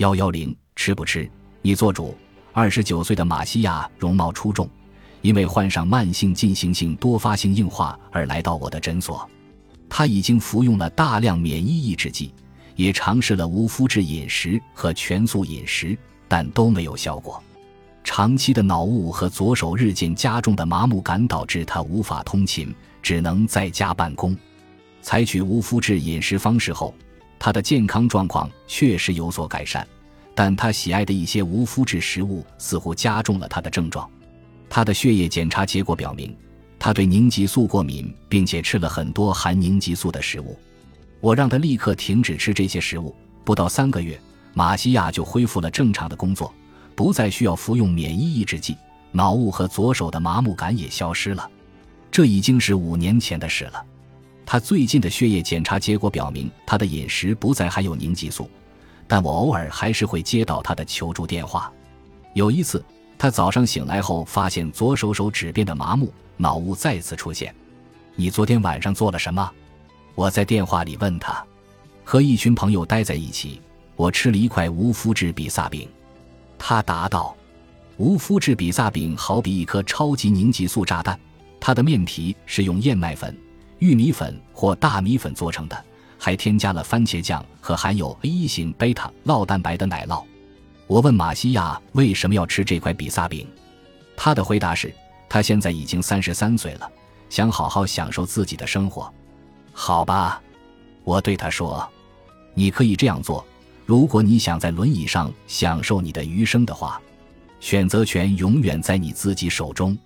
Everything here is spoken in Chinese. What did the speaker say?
幺幺零，吃不吃？你做主。二十九岁的马西亚容貌出众，因为患上慢性进行性多发性硬化而来到我的诊所。他已经服用了大量免疫抑制剂，也尝试了无麸质饮食和全素饮食，但都没有效果。长期的脑雾和左手日渐加重的麻木感导致他无法通勤，只能在家办公。采取无麸质饮食方式后，他的健康状况确实有所改善。但他喜爱的一些无麸质食物似乎加重了他的症状。他的血液检查结果表明，他对凝集素过敏，并且吃了很多含凝集素的食物。我让他立刻停止吃这些食物。不到三个月，马西亚就恢复了正常的工作，不再需要服用免疫抑制剂，脑雾和左手的麻木感也消失了。这已经是五年前的事了。他最近的血液检查结果表明，他的饮食不再含有凝集素。但我偶尔还是会接到他的求助电话。有一次，他早上醒来后发现左手手指变得麻木，脑雾再次出现。你昨天晚上做了什么？我在电话里问他。和一群朋友待在一起，我吃了一块无麸质比萨饼。他答道：“无麸质比萨饼好比一颗超级凝集素炸弹，它的面皮是用燕麦粉、玉米粉或大米粉做成的。”还添加了番茄酱和含有 A 型贝塔酪蛋白的奶酪。我问马西亚为什么要吃这块比萨饼，他的回答是：他现在已经三十三岁了，想好好享受自己的生活。好吧，我对他说：“你可以这样做，如果你想在轮椅上享受你的余生的话，选择权永远在你自己手中。”